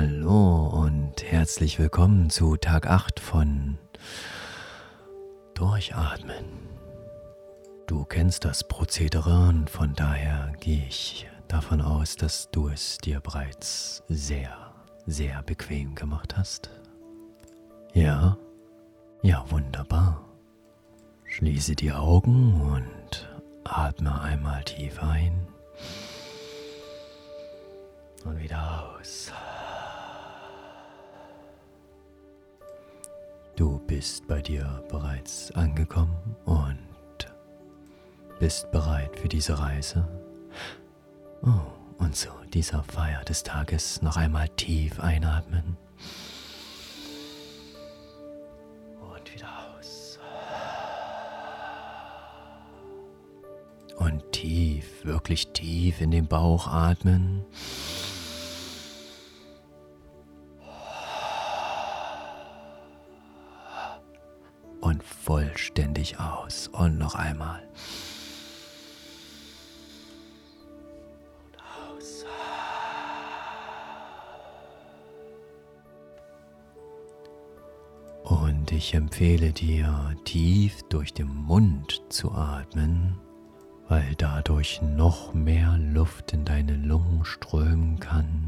Hallo und herzlich willkommen zu Tag 8 von Durchatmen. Du kennst das Prozedere und von daher gehe ich davon aus, dass du es dir bereits sehr, sehr bequem gemacht hast. Ja? Ja, wunderbar. Schließe die Augen und atme einmal tief ein und wieder aus. Du bist bei dir bereits angekommen und bist bereit für diese Reise. Oh, und zu dieser Feier des Tages noch einmal tief einatmen. Und wieder aus. Und tief, wirklich tief in den Bauch atmen. Und vollständig aus. Und noch einmal. Und ich empfehle dir, tief durch den Mund zu atmen, weil dadurch noch mehr Luft in deine Lungen strömen kann.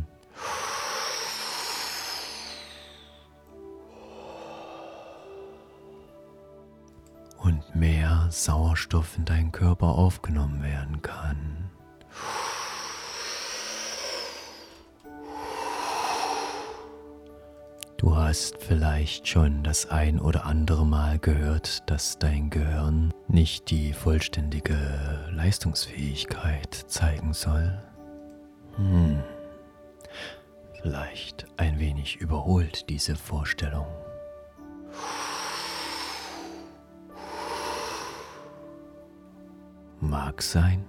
Mehr Sauerstoff in deinen Körper aufgenommen werden kann. Du hast vielleicht schon das ein oder andere Mal gehört, dass dein Gehirn nicht die vollständige Leistungsfähigkeit zeigen soll. Hm. Vielleicht ein wenig überholt diese Vorstellung. Mag sein,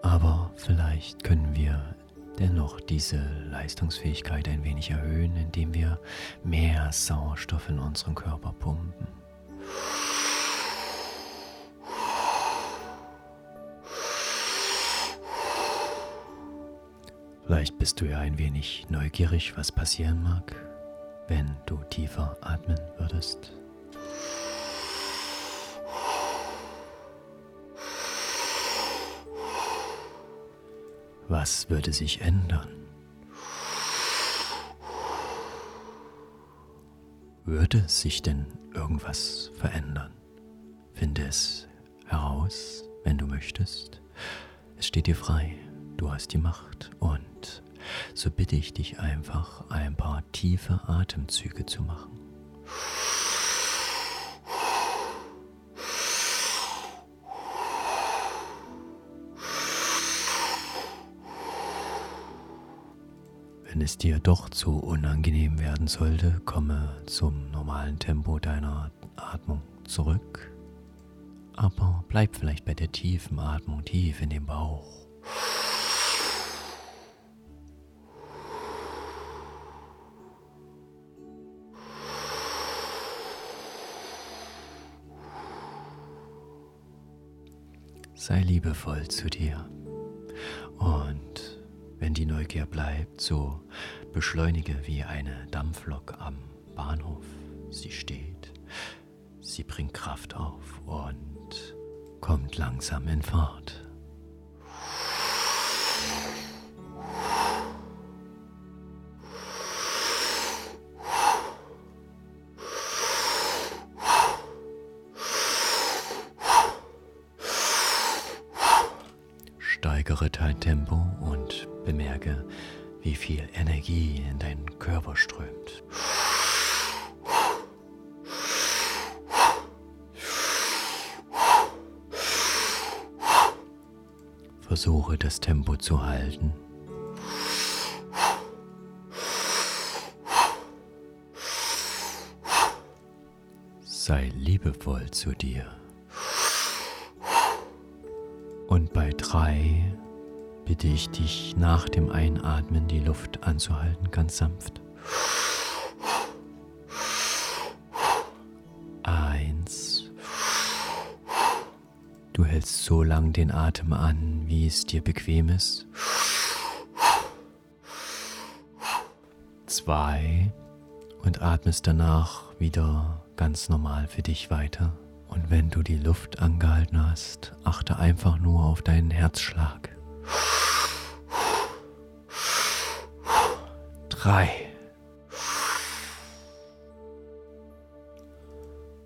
aber vielleicht können wir dennoch diese Leistungsfähigkeit ein wenig erhöhen, indem wir mehr Sauerstoff in unseren Körper pumpen. Vielleicht bist du ja ein wenig neugierig, was passieren mag, wenn du tiefer atmen würdest. Was würde sich ändern? Würde sich denn irgendwas verändern? Finde es heraus, wenn du möchtest. Es steht dir frei, du hast die Macht und so bitte ich dich einfach, ein paar tiefe Atemzüge zu machen. Wenn es dir doch zu unangenehm werden sollte, komme zum normalen Tempo deiner Atmung zurück. Aber bleib vielleicht bei der tiefen Atmung tief in den Bauch. Sei liebevoll zu dir und wenn die Neugier bleibt, so beschleunige wie eine Dampflok am Bahnhof. Sie steht, sie bringt Kraft auf und kommt langsam in Fahrt. Steigere dein Tempo und bemerke, wie viel Energie in deinen Körper strömt. Versuche das Tempo zu halten. Sei liebevoll zu dir. Und bei drei bitte ich dich nach dem Einatmen die Luft anzuhalten, ganz sanft. Eins. Du hältst so lang den Atem an, wie es dir bequem ist. zwei und atmest danach wieder ganz normal für dich weiter. Und wenn du die Luft angehalten hast, achte einfach nur auf deinen Herzschlag. Drei.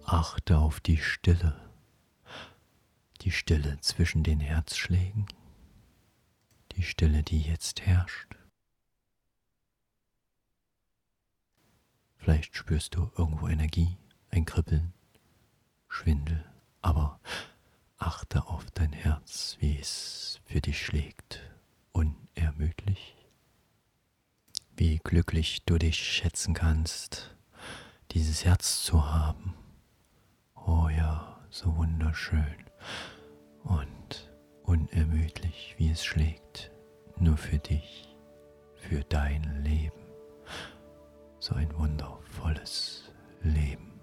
Achte auf die Stille. Die Stille zwischen den Herzschlägen. Die Stille, die jetzt herrscht. Vielleicht spürst du irgendwo Energie, ein Kribbeln, Schwindel, aber achte auf dein Herz, wie es für dich schlägt, unermüdlich. Wie glücklich du dich schätzen kannst, dieses Herz zu haben. Oh ja, so wunderschön und unermüdlich, wie es schlägt, nur für dich, für dein Leben. So ein wundervolles Leben.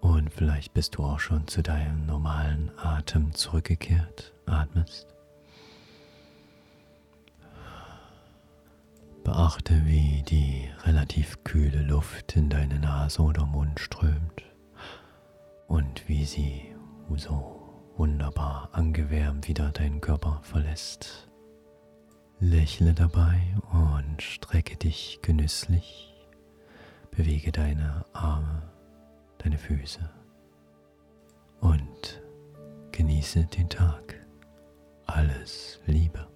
Und vielleicht bist du auch schon zu deinem normalen Atem zurückgekehrt, atmest. Beachte, wie die relativ kühle Luft in deine Nase oder Mund strömt und wie sie so wunderbar angewärmt wieder deinen Körper verlässt. Lächle dabei und strecke dich genüsslich, bewege deine Arme deine Füße und genieße den Tag. Alles Liebe.